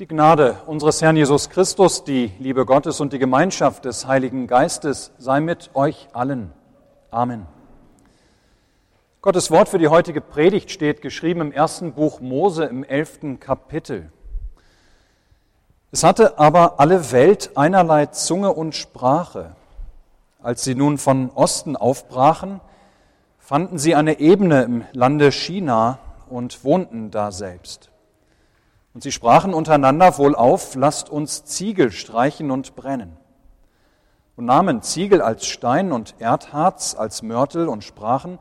Die Gnade unseres Herrn Jesus Christus, die Liebe Gottes und die Gemeinschaft des Heiligen Geistes sei mit euch allen. Amen. Gottes Wort für die heutige Predigt steht geschrieben im ersten Buch Mose im elften Kapitel. Es hatte aber alle Welt einerlei Zunge und Sprache. Als sie nun von Osten aufbrachen, fanden sie eine Ebene im Lande China und wohnten da selbst. Und sie sprachen untereinander wohl auf, lasst uns Ziegel streichen und brennen. Und nahmen Ziegel als Stein und Erdharz als Mörtel und sprachen,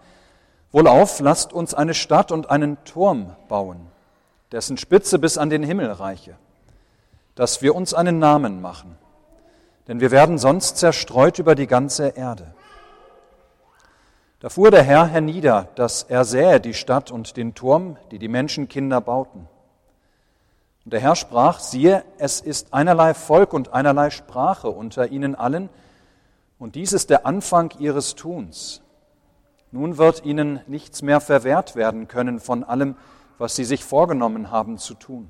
wohl auf, lasst uns eine Stadt und einen Turm bauen, dessen Spitze bis an den Himmel reiche, dass wir uns einen Namen machen, denn wir werden sonst zerstreut über die ganze Erde. Da fuhr der Herr hernieder, dass er sähe die Stadt und den Turm, die die Menschenkinder bauten. Und der Herr sprach, siehe, es ist einerlei Volk und einerlei Sprache unter ihnen allen, und dies ist der Anfang ihres Tuns. Nun wird ihnen nichts mehr verwehrt werden können von allem, was sie sich vorgenommen haben zu tun.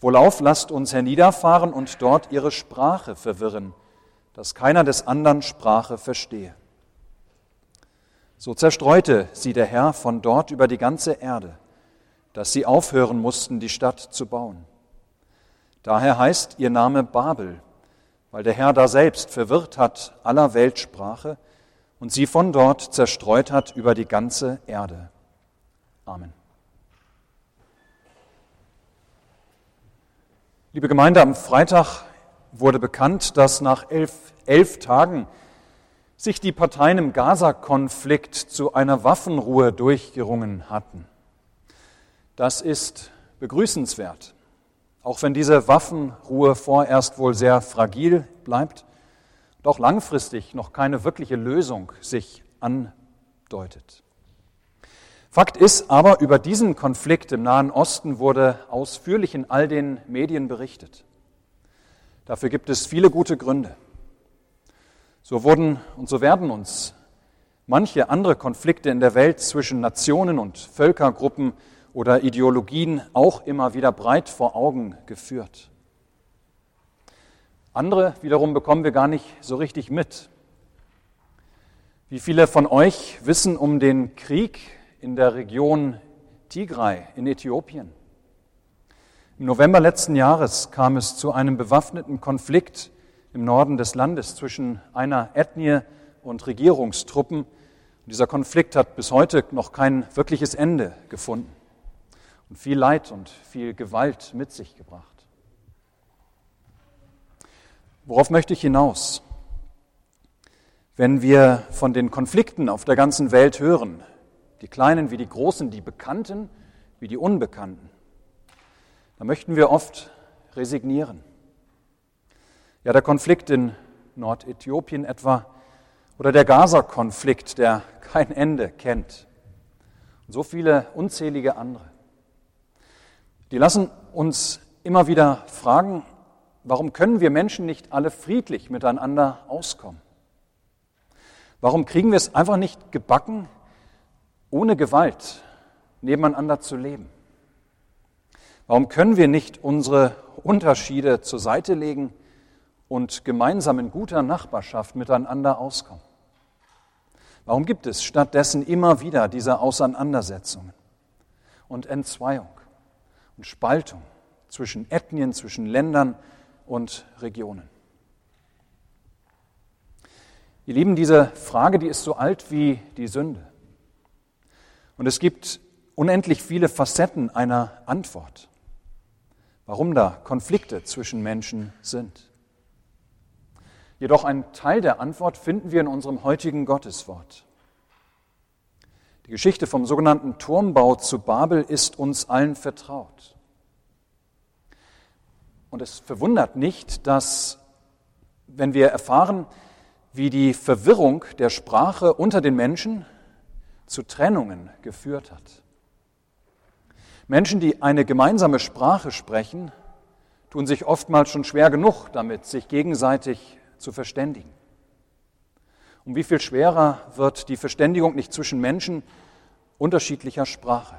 Wohlauf lasst uns herniederfahren und dort ihre Sprache verwirren, dass keiner des anderen Sprache verstehe. So zerstreute sie der Herr von dort über die ganze Erde dass sie aufhören mussten, die Stadt zu bauen. Daher heißt ihr Name Babel, weil der Herr da selbst verwirrt hat aller Weltsprache und sie von dort zerstreut hat über die ganze Erde. Amen. Liebe Gemeinde, am Freitag wurde bekannt, dass nach elf, elf Tagen sich die Parteien im Gaza-Konflikt zu einer Waffenruhe durchgerungen hatten. Das ist begrüßenswert, auch wenn diese Waffenruhe vorerst wohl sehr fragil bleibt und auch langfristig noch keine wirkliche Lösung sich andeutet. Fakt ist aber, über diesen Konflikt im Nahen Osten wurde ausführlich in all den Medien berichtet. Dafür gibt es viele gute Gründe. So wurden und so werden uns manche andere Konflikte in der Welt zwischen Nationen und Völkergruppen oder Ideologien auch immer wieder breit vor Augen geführt. Andere wiederum bekommen wir gar nicht so richtig mit. Wie viele von euch wissen um den Krieg in der Region Tigray in Äthiopien? Im November letzten Jahres kam es zu einem bewaffneten Konflikt im Norden des Landes zwischen einer Ethnie und Regierungstruppen. dieser Konflikt hat bis heute noch kein wirkliches Ende gefunden und viel Leid und viel Gewalt mit sich gebracht. Worauf möchte ich hinaus? Wenn wir von den Konflikten auf der ganzen Welt hören, die kleinen wie die großen, die bekannten wie die unbekannten, dann möchten wir oft resignieren. Ja, der Konflikt in Nordäthiopien etwa oder der Gaza-Konflikt, der kein Ende kennt. Und so viele unzählige andere. Die lassen uns immer wieder fragen, warum können wir Menschen nicht alle friedlich miteinander auskommen? Warum kriegen wir es einfach nicht gebacken, ohne Gewalt nebeneinander zu leben? Warum können wir nicht unsere Unterschiede zur Seite legen und gemeinsam in guter Nachbarschaft miteinander auskommen? Warum gibt es stattdessen immer wieder diese Auseinandersetzungen und Entzweiung? Und Spaltung zwischen Ethnien, zwischen Ländern und Regionen. Ihr Lieben, diese Frage, die ist so alt wie die Sünde. Und es gibt unendlich viele Facetten einer Antwort, warum da Konflikte zwischen Menschen sind. Jedoch ein Teil der Antwort finden wir in unserem heutigen Gotteswort. Die Geschichte vom sogenannten Turmbau zu Babel ist uns allen vertraut. Und es verwundert nicht, dass, wenn wir erfahren, wie die Verwirrung der Sprache unter den Menschen zu Trennungen geführt hat. Menschen, die eine gemeinsame Sprache sprechen, tun sich oftmals schon schwer genug damit, sich gegenseitig zu verständigen. Um wie viel schwerer wird die Verständigung nicht zwischen Menschen unterschiedlicher Sprache?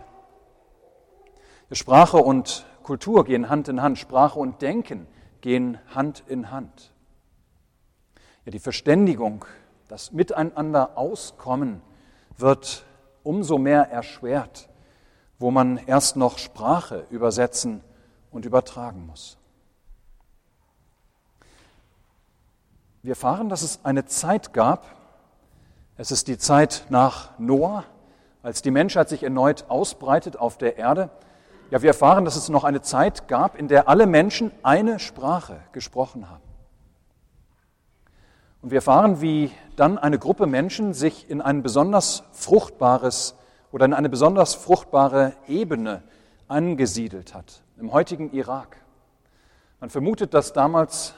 Sprache und Kultur gehen Hand in Hand, Sprache und Denken gehen Hand in Hand. Ja, die Verständigung, das Miteinander auskommen wird umso mehr erschwert, wo man erst noch Sprache übersetzen und übertragen muss. Wir erfahren, dass es eine Zeit gab, es ist die Zeit nach Noah, als die Menschheit sich erneut ausbreitet auf der Erde. Ja, wir erfahren, dass es noch eine Zeit gab, in der alle Menschen eine Sprache gesprochen haben. Und wir erfahren, wie dann eine Gruppe Menschen sich in ein besonders fruchtbares oder in eine besonders fruchtbare Ebene angesiedelt hat, im heutigen Irak. Man vermutet, dass damals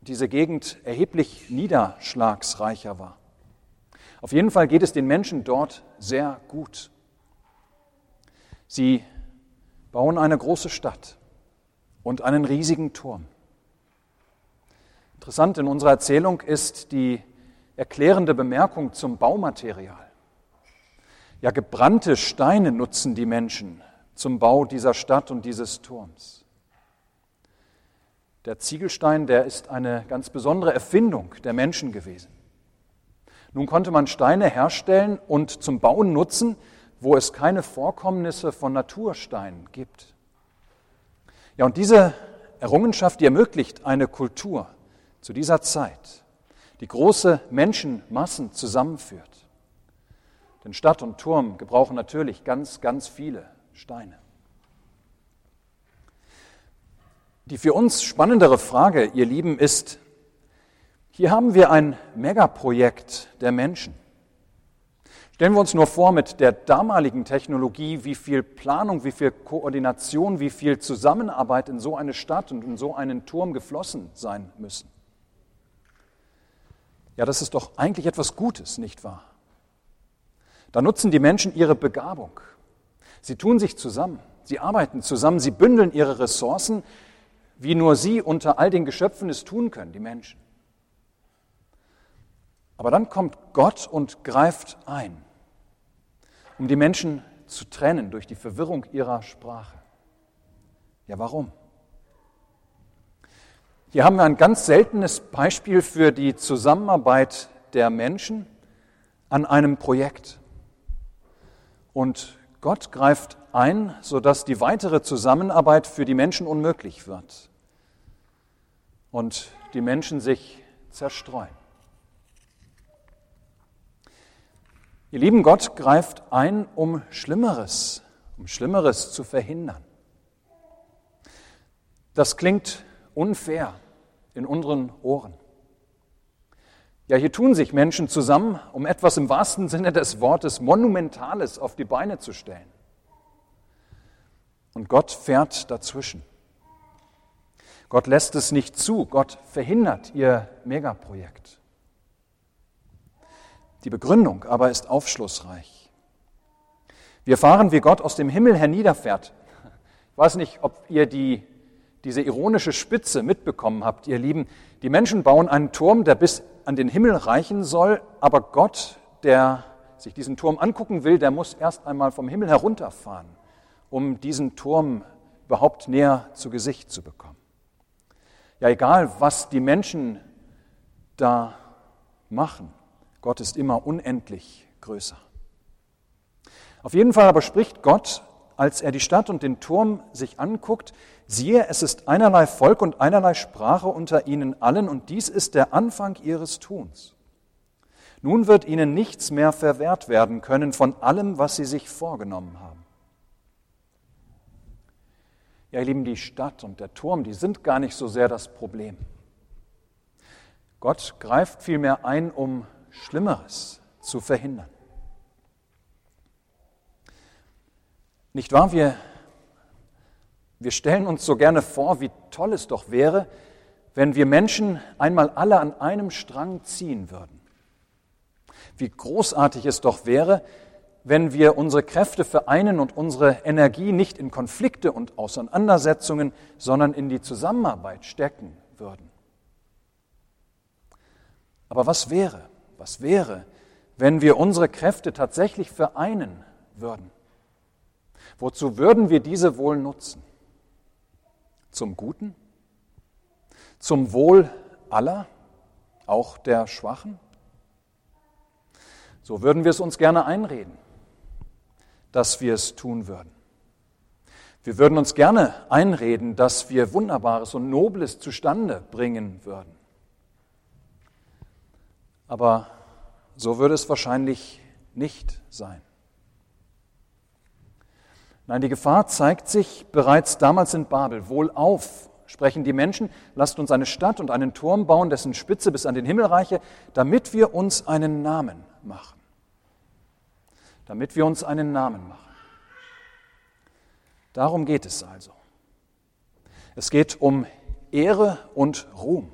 diese Gegend erheblich niederschlagsreicher war. Auf jeden Fall geht es den Menschen dort sehr gut. Sie bauen eine große Stadt und einen riesigen Turm. Interessant in unserer Erzählung ist die erklärende Bemerkung zum Baumaterial. Ja, gebrannte Steine nutzen die Menschen zum Bau dieser Stadt und dieses Turms. Der Ziegelstein, der ist eine ganz besondere Erfindung der Menschen gewesen. Nun konnte man Steine herstellen und zum Bauen nutzen, wo es keine Vorkommnisse von Natursteinen gibt. Ja, und diese Errungenschaft, die ermöglicht eine Kultur zu dieser Zeit, die große Menschenmassen zusammenführt. Denn Stadt und Turm gebrauchen natürlich ganz, ganz viele Steine. Die für uns spannendere Frage, ihr Lieben, ist, hier haben wir ein Megaprojekt der Menschen. Stellen wir uns nur vor, mit der damaligen Technologie, wie viel Planung, wie viel Koordination, wie viel Zusammenarbeit in so eine Stadt und in so einen Turm geflossen sein müssen. Ja, das ist doch eigentlich etwas Gutes, nicht wahr? Da nutzen die Menschen ihre Begabung. Sie tun sich zusammen, sie arbeiten zusammen, sie bündeln ihre Ressourcen, wie nur sie unter all den Geschöpfen es tun können, die Menschen. Aber dann kommt Gott und greift ein, um die Menschen zu trennen durch die Verwirrung ihrer Sprache. Ja, warum? Hier haben wir ein ganz seltenes Beispiel für die Zusammenarbeit der Menschen an einem Projekt. Und Gott greift ein, sodass die weitere Zusammenarbeit für die Menschen unmöglich wird und die Menschen sich zerstreuen. Ihr lieben Gott greift ein, um Schlimmeres, um Schlimmeres zu verhindern. Das klingt unfair in unseren Ohren. Ja, hier tun sich Menschen zusammen, um etwas im wahrsten Sinne des Wortes Monumentales auf die Beine zu stellen. Und Gott fährt dazwischen. Gott lässt es nicht zu. Gott verhindert ihr Megaprojekt. Die Begründung aber ist aufschlussreich. Wir erfahren, wie Gott aus dem Himmel herniederfährt. Ich weiß nicht, ob ihr die, diese ironische Spitze mitbekommen habt, ihr Lieben. Die Menschen bauen einen Turm, der bis an den Himmel reichen soll, aber Gott, der sich diesen Turm angucken will, der muss erst einmal vom Himmel herunterfahren, um diesen Turm überhaupt näher zu Gesicht zu bekommen. Ja, egal, was die Menschen da machen, Gott ist immer unendlich größer. Auf jeden Fall aber spricht Gott, als er die Stadt und den Turm sich anguckt, siehe, es ist einerlei Volk und einerlei Sprache unter ihnen allen, und dies ist der Anfang ihres Tuns. Nun wird ihnen nichts mehr verwehrt werden können von allem, was sie sich vorgenommen haben. Ja, ihr Lieben, die Stadt und der Turm, die sind gar nicht so sehr das Problem. Gott greift vielmehr ein, um Schlimmeres zu verhindern. Nicht wahr? Wir, wir stellen uns so gerne vor, wie toll es doch wäre, wenn wir Menschen einmal alle an einem Strang ziehen würden. Wie großartig es doch wäre, wenn wir unsere Kräfte vereinen und unsere Energie nicht in Konflikte und Auseinandersetzungen, sondern in die Zusammenarbeit stecken würden. Aber was wäre, was wäre, wenn wir unsere Kräfte tatsächlich vereinen würden? Wozu würden wir diese wohl nutzen? zum Guten? Zum Wohl aller, auch der Schwachen? So würden wir es uns gerne einreden, dass wir es tun würden. Wir würden uns gerne einreden, dass wir Wunderbares und Nobles zustande bringen würden. Aber so würde es wahrscheinlich nicht sein. Nein, die Gefahr zeigt sich bereits damals in Babel. Wohlauf, sprechen die Menschen, lasst uns eine Stadt und einen Turm bauen, dessen Spitze bis an den Himmel reiche, damit wir uns einen Namen machen. Damit wir uns einen Namen machen. Darum geht es also. Es geht um Ehre und Ruhm.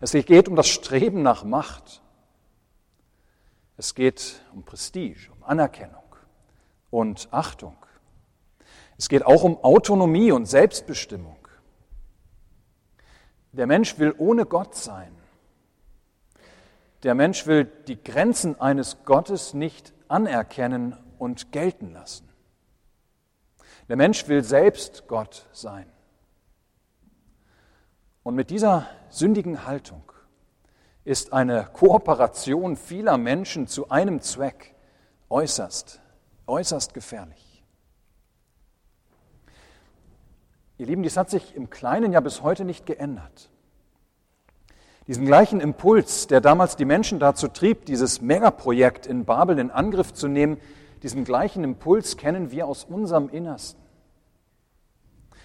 Es geht um das Streben nach Macht. Es geht um Prestige, um Anerkennung und Achtung. Es geht auch um Autonomie und Selbstbestimmung. Der Mensch will ohne Gott sein. Der Mensch will die Grenzen eines Gottes nicht anerkennen und gelten lassen. Der Mensch will selbst Gott sein. Und mit dieser sündigen Haltung ist eine Kooperation vieler Menschen zu einem Zweck äußerst, äußerst gefährlich. Ihr Lieben, dies hat sich im Kleinen ja bis heute nicht geändert. Diesen gleichen Impuls, der damals die Menschen dazu trieb, dieses Megaprojekt in Babel in Angriff zu nehmen, diesen gleichen Impuls kennen wir aus unserem Innersten.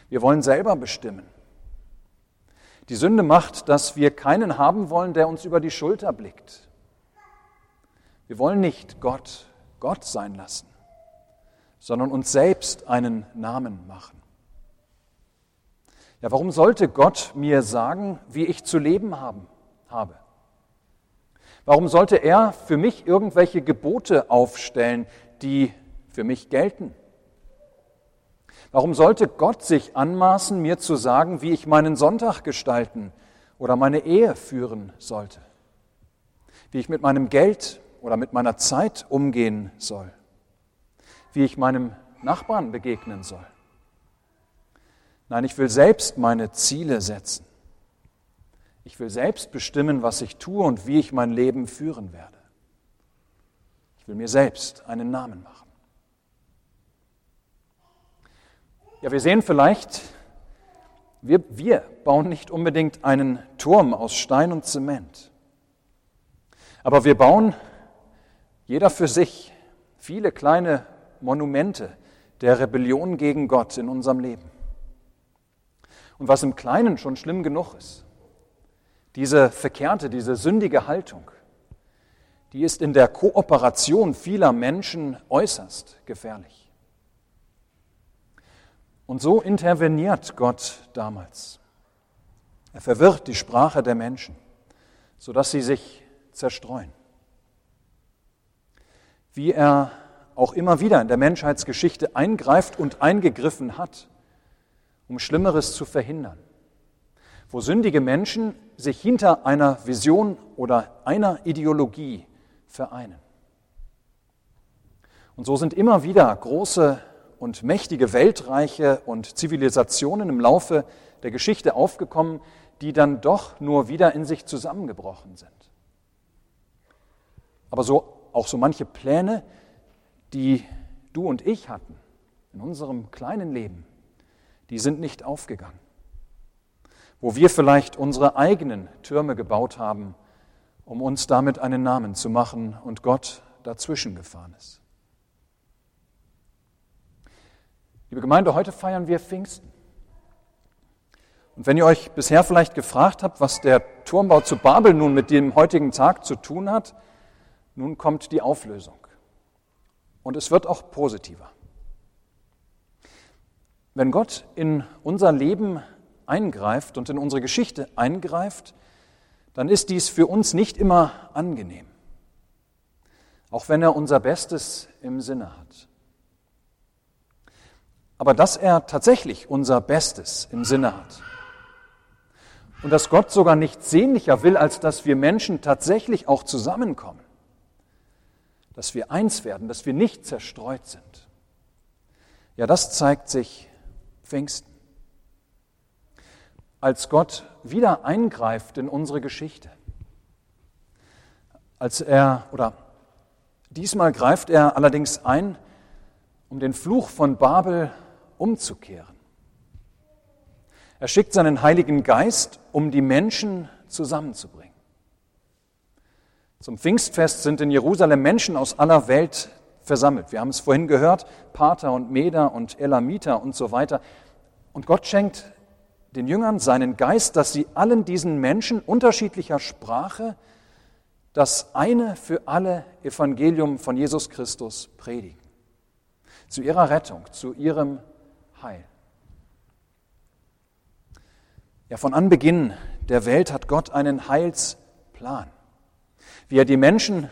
Wir wollen selber bestimmen. Die Sünde macht, dass wir keinen haben wollen, der uns über die Schulter blickt. Wir wollen nicht Gott Gott sein lassen, sondern uns selbst einen Namen machen. Ja, warum sollte Gott mir sagen, wie ich zu leben haben, habe? Warum sollte er für mich irgendwelche Gebote aufstellen, die für mich gelten? Warum sollte Gott sich anmaßen, mir zu sagen, wie ich meinen Sonntag gestalten oder meine Ehe führen sollte? Wie ich mit meinem Geld oder mit meiner Zeit umgehen soll? Wie ich meinem Nachbarn begegnen soll? Nein, ich will selbst meine Ziele setzen. Ich will selbst bestimmen, was ich tue und wie ich mein Leben führen werde. Ich will mir selbst einen Namen machen. Ja, wir sehen vielleicht, wir, wir bauen nicht unbedingt einen Turm aus Stein und Zement, aber wir bauen jeder für sich viele kleine Monumente der Rebellion gegen Gott in unserem Leben. Und was im Kleinen schon schlimm genug ist, diese verkehrte, diese sündige Haltung, die ist in der Kooperation vieler Menschen äußerst gefährlich. Und so interveniert Gott damals. Er verwirrt die Sprache der Menschen, sodass sie sich zerstreuen. Wie er auch immer wieder in der Menschheitsgeschichte eingreift und eingegriffen hat, um Schlimmeres zu verhindern. Wo sündige Menschen sich hinter einer Vision oder einer Ideologie vereinen. Und so sind immer wieder große und mächtige Weltreiche und Zivilisationen im Laufe der Geschichte aufgekommen, die dann doch nur wieder in sich zusammengebrochen sind. Aber so, auch so manche Pläne, die du und ich hatten in unserem kleinen Leben, die sind nicht aufgegangen. Wo wir vielleicht unsere eigenen Türme gebaut haben, um uns damit einen Namen zu machen und Gott dazwischen gefahren ist. Liebe Gemeinde, heute feiern wir Pfingsten. Und wenn ihr euch bisher vielleicht gefragt habt, was der Turmbau zu Babel nun mit dem heutigen Tag zu tun hat, nun kommt die Auflösung. Und es wird auch positiver. Wenn Gott in unser Leben eingreift und in unsere Geschichte eingreift, dann ist dies für uns nicht immer angenehm, auch wenn er unser Bestes im Sinne hat aber dass er tatsächlich unser Bestes im Sinne hat. Und dass Gott sogar nichts sehnlicher will, als dass wir Menschen tatsächlich auch zusammenkommen. Dass wir eins werden, dass wir nicht zerstreut sind. Ja, das zeigt sich Pfingsten. als Gott wieder eingreift in unsere Geschichte. Als er, oder diesmal greift er allerdings ein, um den Fluch von Babel umzukehren. Er schickt seinen Heiligen Geist, um die Menschen zusammenzubringen. Zum Pfingstfest sind in Jerusalem Menschen aus aller Welt versammelt. Wir haben es vorhin gehört, Pater und Meder und Elamiter und so weiter. Und Gott schenkt den Jüngern seinen Geist, dass sie allen diesen Menschen unterschiedlicher Sprache das eine für alle Evangelium von Jesus Christus predigen. Zu ihrer Rettung, zu ihrem Heil. Ja, von Anbeginn der Welt hat Gott einen Heilsplan, wie er die Menschen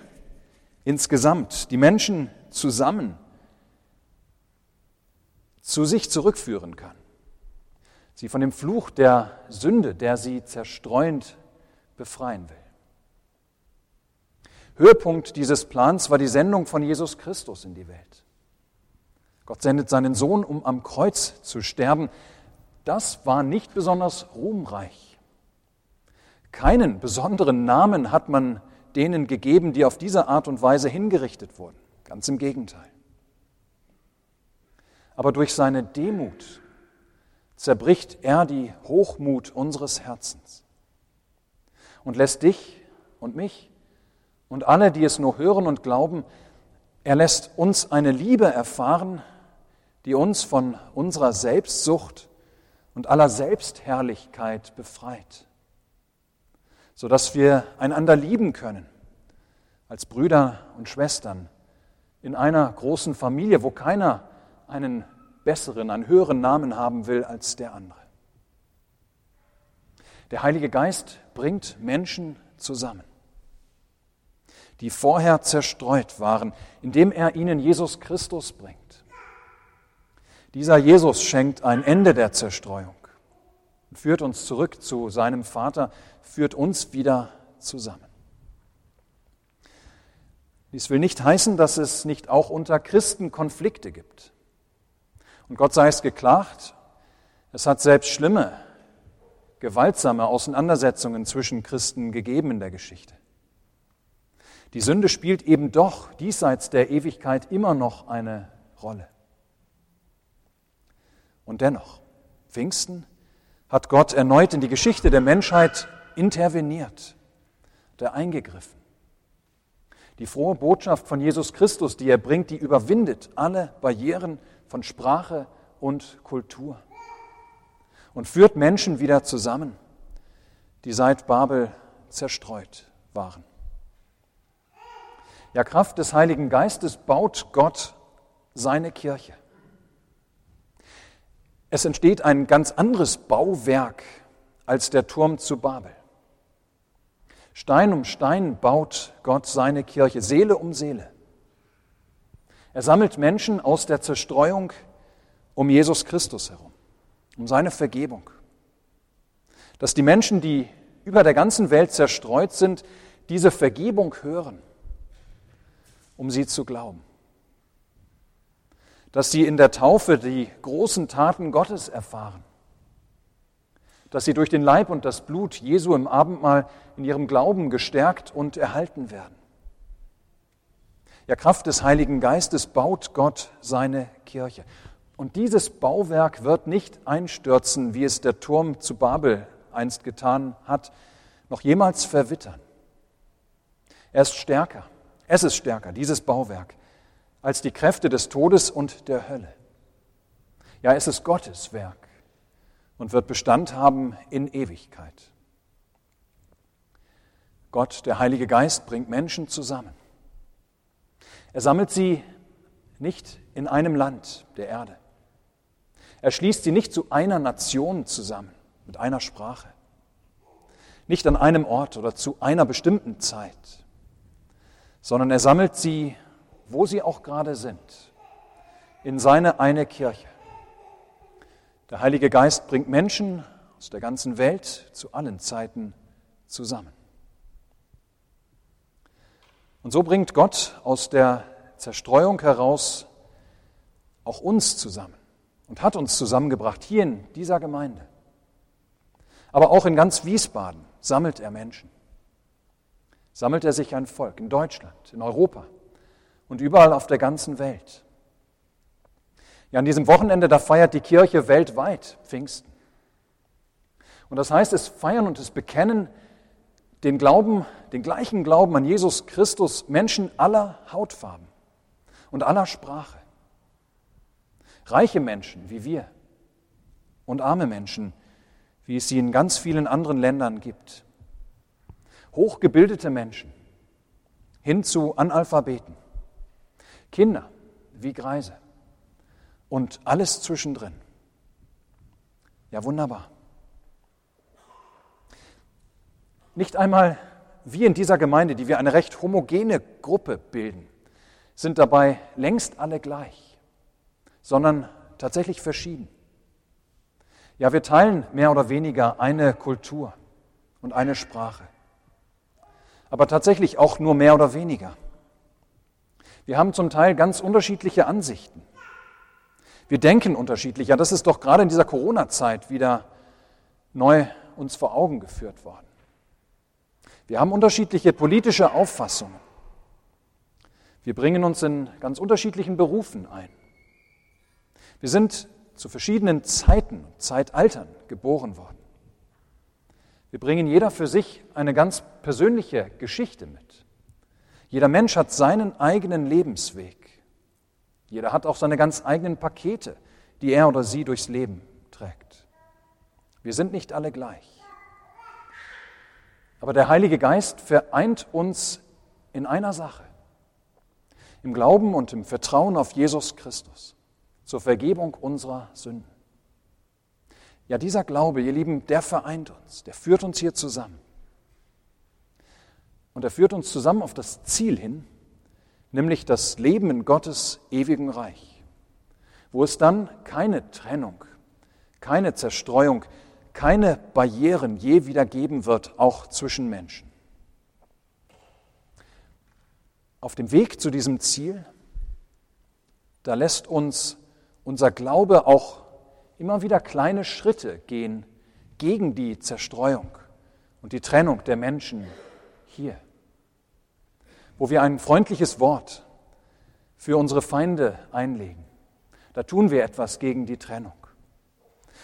insgesamt, die Menschen zusammen zu sich zurückführen kann sie von dem Fluch der Sünde, der sie zerstreuend befreien will. Höhepunkt dieses Plans war die Sendung von Jesus Christus in die Welt. Gott sendet seinen Sohn, um am Kreuz zu sterben. Das war nicht besonders ruhmreich. Keinen besonderen Namen hat man denen gegeben, die auf diese Art und Weise hingerichtet wurden. Ganz im Gegenteil. Aber durch seine Demut zerbricht er die Hochmut unseres Herzens und lässt dich und mich und alle, die es nur hören und glauben, er lässt uns eine Liebe erfahren, die uns von unserer Selbstsucht und aller Selbstherrlichkeit befreit, sodass wir einander lieben können als Brüder und Schwestern in einer großen Familie, wo keiner einen besseren, einen höheren Namen haben will als der andere. Der Heilige Geist bringt Menschen zusammen, die vorher zerstreut waren, indem er ihnen Jesus Christus bringt. Dieser Jesus schenkt ein Ende der Zerstreuung und führt uns zurück zu seinem Vater, führt uns wieder zusammen. Dies will nicht heißen, dass es nicht auch unter Christen Konflikte gibt. Und Gott sei es geklagt, es hat selbst schlimme, gewaltsame Auseinandersetzungen zwischen Christen gegeben in der Geschichte. Die Sünde spielt eben doch diesseits der Ewigkeit immer noch eine Rolle. Und dennoch, Pfingsten hat Gott erneut in die Geschichte der Menschheit interveniert, der eingegriffen. Die frohe Botschaft von Jesus Christus, die er bringt, die überwindet alle Barrieren von Sprache und Kultur und führt Menschen wieder zusammen, die seit Babel zerstreut waren. Ja, Kraft des Heiligen Geistes baut Gott seine Kirche. Es entsteht ein ganz anderes Bauwerk als der Turm zu Babel. Stein um Stein baut Gott seine Kirche, Seele um Seele. Er sammelt Menschen aus der Zerstreuung um Jesus Christus herum, um seine Vergebung. Dass die Menschen, die über der ganzen Welt zerstreut sind, diese Vergebung hören, um sie zu glauben. Dass sie in der Taufe die großen Taten Gottes erfahren. Dass sie durch den Leib und das Blut Jesu im Abendmahl in ihrem Glauben gestärkt und erhalten werden. Ja, Kraft des Heiligen Geistes baut Gott seine Kirche. Und dieses Bauwerk wird nicht einstürzen, wie es der Turm zu Babel einst getan hat, noch jemals verwittern. Er ist stärker, es ist stärker, dieses Bauwerk, als die Kräfte des Todes und der Hölle. Ja, es ist Gottes Werk und wird Bestand haben in Ewigkeit. Gott, der Heilige Geist, bringt Menschen zusammen. Er sammelt sie nicht in einem Land der Erde. Er schließt sie nicht zu einer Nation zusammen, mit einer Sprache. Nicht an einem Ort oder zu einer bestimmten Zeit, sondern er sammelt sie, wo sie auch gerade sind, in seine eine Kirche. Der Heilige Geist bringt Menschen aus der ganzen Welt zu allen Zeiten zusammen. Und so bringt Gott aus der Zerstreuung heraus auch uns zusammen und hat uns zusammengebracht hier in dieser Gemeinde. Aber auch in ganz Wiesbaden sammelt er Menschen. Sammelt er sich ein Volk in Deutschland, in Europa und überall auf der ganzen Welt. Ja, an diesem Wochenende, da feiert die Kirche weltweit Pfingsten. Und das heißt, es feiern und es bekennen den Glauben, den gleichen Glauben an Jesus Christus Menschen aller Hautfarben und aller Sprache. Reiche Menschen wie wir und arme Menschen, wie es sie in ganz vielen anderen Ländern gibt. Hochgebildete Menschen hin zu Analphabeten. Kinder wie Greise und alles zwischendrin. Ja, wunderbar. Nicht einmal wir in dieser Gemeinde, die wir eine recht homogene Gruppe bilden, sind dabei längst alle gleich, sondern tatsächlich verschieden. Ja, wir teilen mehr oder weniger eine Kultur und eine Sprache, aber tatsächlich auch nur mehr oder weniger. Wir haben zum Teil ganz unterschiedliche Ansichten. Wir denken unterschiedlich. Ja, das ist doch gerade in dieser Corona-Zeit wieder neu uns vor Augen geführt worden. Wir haben unterschiedliche politische Auffassungen. Wir bringen uns in ganz unterschiedlichen Berufen ein. Wir sind zu verschiedenen Zeiten, Zeitaltern geboren worden. Wir bringen jeder für sich eine ganz persönliche Geschichte mit. Jeder Mensch hat seinen eigenen Lebensweg. Jeder hat auch seine ganz eigenen Pakete, die er oder sie durchs Leben trägt. Wir sind nicht alle gleich. Aber der Heilige Geist vereint uns in einer Sache, im Glauben und im Vertrauen auf Jesus Christus zur Vergebung unserer Sünden. Ja, dieser Glaube, ihr Lieben, der vereint uns, der führt uns hier zusammen. Und er führt uns zusammen auf das Ziel hin, nämlich das Leben in Gottes ewigen Reich, wo es dann keine Trennung, keine Zerstreuung, keine Barrieren je wieder geben wird, auch zwischen Menschen. Auf dem Weg zu diesem Ziel, da lässt uns unser Glaube auch immer wieder kleine Schritte gehen gegen die Zerstreuung und die Trennung der Menschen hier, wo wir ein freundliches Wort für unsere Feinde einlegen. Da tun wir etwas gegen die Trennung.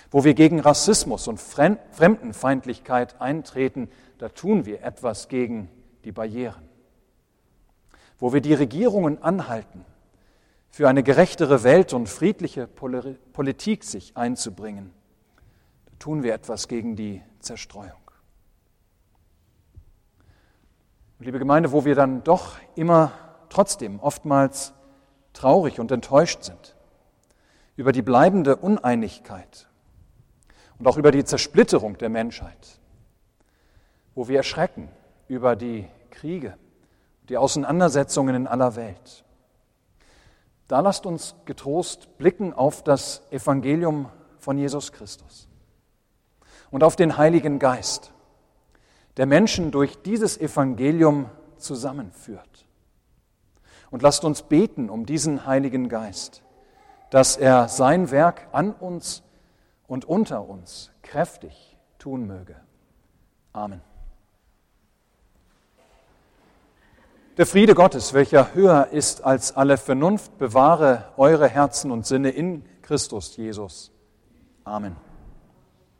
Wo wir gegen Rassismus und Fremdenfeindlichkeit eintreten, da tun wir etwas gegen die Barrieren. Wo wir die Regierungen anhalten, für eine gerechtere Welt und friedliche Politik sich einzubringen, da tun wir etwas gegen die Zerstreuung. Und liebe Gemeinde, wo wir dann doch immer trotzdem oftmals traurig und enttäuscht sind über die bleibende Uneinigkeit und auch über die Zersplitterung der Menschheit, wo wir erschrecken über die Kriege, die Auseinandersetzungen in aller Welt. Da lasst uns getrost blicken auf das Evangelium von Jesus Christus und auf den Heiligen Geist, der Menschen durch dieses Evangelium zusammenführt. Und lasst uns beten um diesen Heiligen Geist, dass er sein Werk an uns und unter uns kräftig tun möge. Amen. Der Friede Gottes, welcher höher ist als alle Vernunft, bewahre eure Herzen und Sinne in Christus Jesus. Amen.